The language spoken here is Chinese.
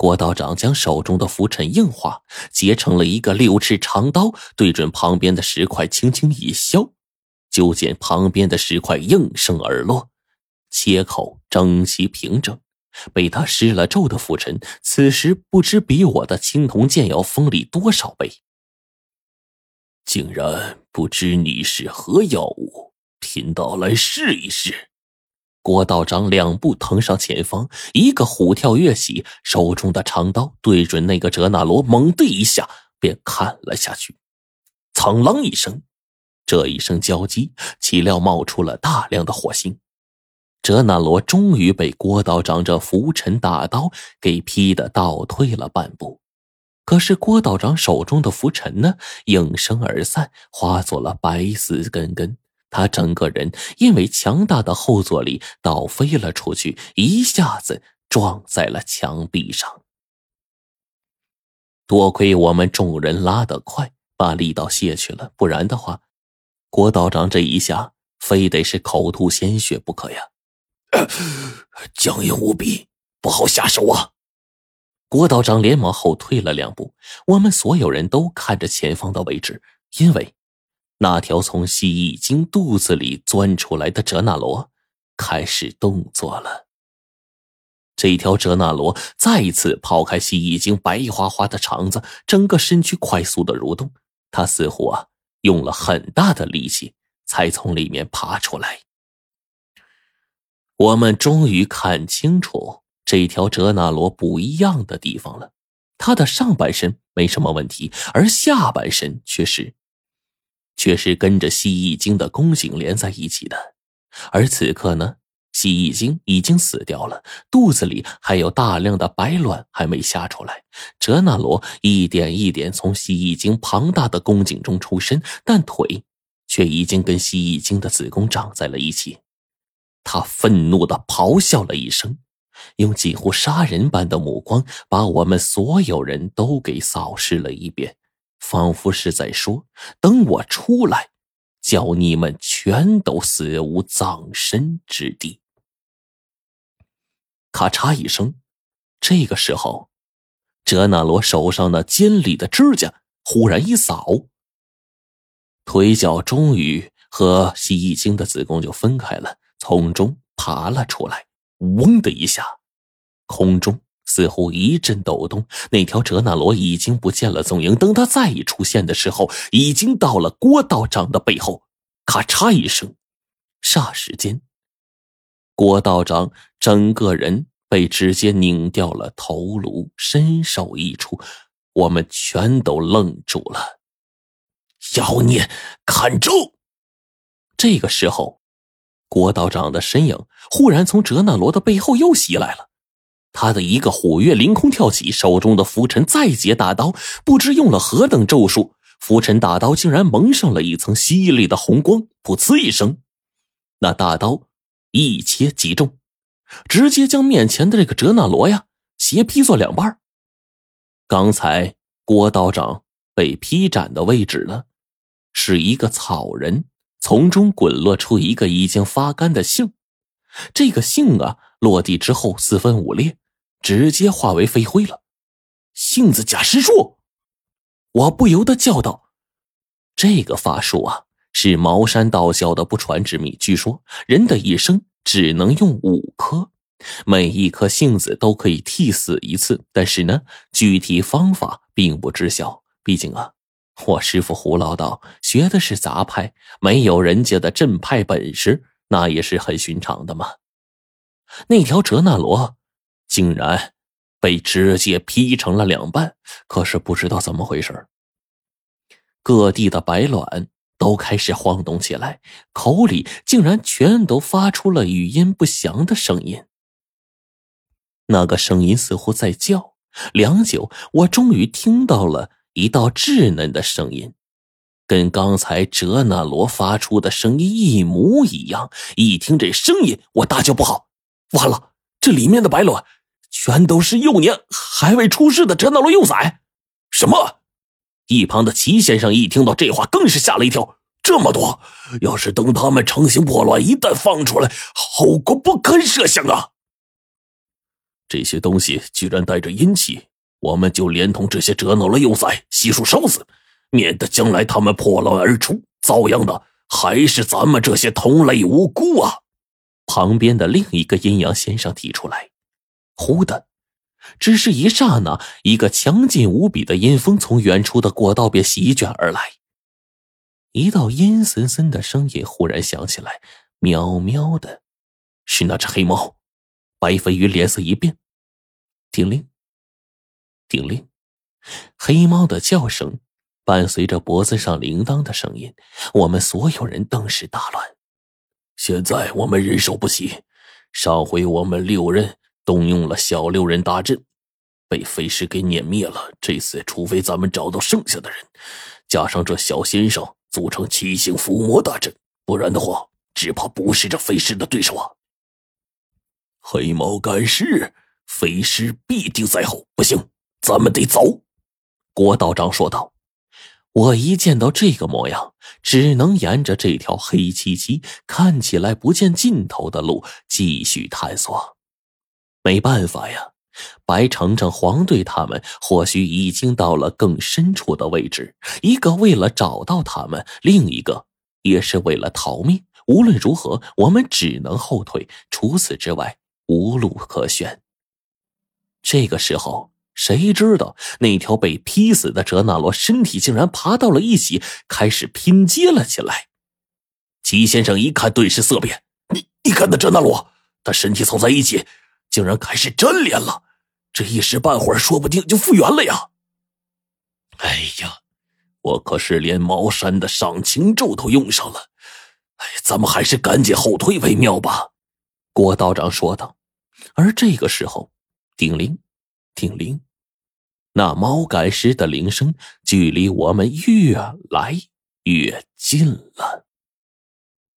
郭道长将手中的拂尘硬化，结成了一个六尺长刀，对准旁边的石块，轻轻一削，就见旁边的石块应声而落，切口整齐平整。被他施了咒的拂尘，此时不知比我的青铜剑要锋利多少倍。竟然不知你是何妖物，贫道来试一试。郭道长两步腾上前方，一个虎跳跃起，手中的长刀对准那个哲那罗，猛地一下便砍了下去。苍啷一声，这一声交击，岂料冒出了大量的火星。哲那罗终于被郭道长这拂尘大刀给劈得倒退了半步。可是郭道长手中的拂尘呢，应声而散，化作了白丝根根。他整个人因为强大的后坐力倒飞了出去，一下子撞在了墙壁上。多亏我们众人拉得快，把力道卸去了，不然的话，郭道长这一下非得是口吐鲜血不可呀！僵硬无比，不好下手啊！郭道长连忙后退了两步，我们所有人都看着前方的位置，因为。那条从蜥蜴精肚子里钻出来的哲那罗开始动作了。这条哲那罗再一次抛开蜥蜴精白花花的肠子，整个身躯快速的蠕动。他似乎啊用了很大的力气才从里面爬出来。我们终于看清楚这条哲那罗不一样的地方了。他的上半身没什么问题，而下半身却是。却是跟着蜥蜴精的宫颈连在一起的，而此刻呢，蜥蜴精已经死掉了，肚子里还有大量的白卵还没下出来。哲那罗一点一点从蜥蜴精庞大的宫颈中出身，但腿却已经跟蜥蜴精的子宫长在了一起。他愤怒的咆哮了一声，用几乎杀人般的目光把我们所有人都给扫视了一遍。仿佛是在说：“等我出来，叫你们全都死无葬身之地。”咔嚓一声，这个时候，哲那罗手上那尖利的指甲忽然一扫，腿脚终于和蜥蜴精的子宫就分开了，从中爬了出来。嗡的一下，空中。似乎一阵抖动，那条哲那罗已经不见了踪影。等他再一出现的时候，已经到了郭道长的背后。咔嚓一声，霎时间，郭道长整个人被直接拧掉了头颅，身首异处。我们全都愣住了。妖孽，看住！这个时候，郭道长的身影忽然从哲那罗的背后又袭来了。他的一个虎跃凌空跳起，手中的拂尘再接大刀，不知用了何等咒术，拂尘大刀竟然蒙上了一层犀利的红光。噗呲一声，那大刀一切即中，直接将面前的这个哲那罗呀斜劈作两半。刚才郭道长被劈斩的位置呢，是一个草人，从中滚落出一个已经发干的杏。这个杏啊，落地之后四分五裂。直接化为飞灰了。杏子假尸术，我不由得叫道：“这个法术啊，是茅山道教的不传之秘。据说人的一生只能用五颗，每一颗杏子都可以替死一次。但是呢，具体方法并不知晓。毕竟啊，我师傅胡老道学的是杂派，没有人家的正派本事，那也是很寻常的嘛。那条哲那罗。”竟然被直接劈成了两半，可是不知道怎么回事各地的白卵都开始晃动起来，口里竟然全都发出了语音不详的声音。那个声音似乎在叫。良久，我终于听到了一道稚嫩的声音，跟刚才哲那罗发出的声音一模一样。一听这声音，我大叫不好，完了，这里面的白卵。全都是幼年还未出世的哲那罗幼崽！什么？一旁的齐先生一听到这话，更是吓了一跳。这么多，要是等他们成型破卵，一旦放出来，后果不堪设想啊！这些东西居然带着阴气，我们就连同这些折脑的幼崽悉数烧死，免得将来他们破卵而出，遭殃的还是咱们这些同类无辜啊！旁边的另一个阴阳先生提出来。忽的，只是一刹那，一个强劲无比的阴风从远处的过道边席卷而来。一道阴森森的声音忽然响起来：“喵喵的，是那只黑猫。”白飞鱼脸色一变，叮铃，叮铃，黑猫的叫声伴随着脖子上铃铛的声音，我们所有人顿时大乱。现在我们人手不齐，上回我们六人动用了小六人大阵，被飞尸给碾灭了。这次，除非咱们找到剩下的人，加上这小先生组成七星伏魔大阵，不然的话，只怕不是这飞尸的对手啊。黑猫赶尸，飞尸必定在后。不行，咱们得走。”郭道长说道。我一见到这个模样，只能沿着这条黑漆漆、看起来不见尽头的路继续探索。没办法呀，白程程、黄队他们或许已经到了更深处的位置。一个为了找到他们，另一个也是为了逃命。无论如何，我们只能后退。除此之外，无路可选。这个时候，谁知道那条被劈死的哲那罗身体竟然爬到了一起，开始拼接了起来。齐先生一看，顿时色变：“你你看那哲那罗，他身体凑在一起，竟然开始粘连了，这一时半会儿说不定就复原了呀！”哎呀，我可是连茅山的上清咒都用上了，哎，咱们还是赶紧后退为妙吧。”郭道长说道。而这个时候，叮铃，叮铃，那猫赶尸的铃声距离我们越来越近了。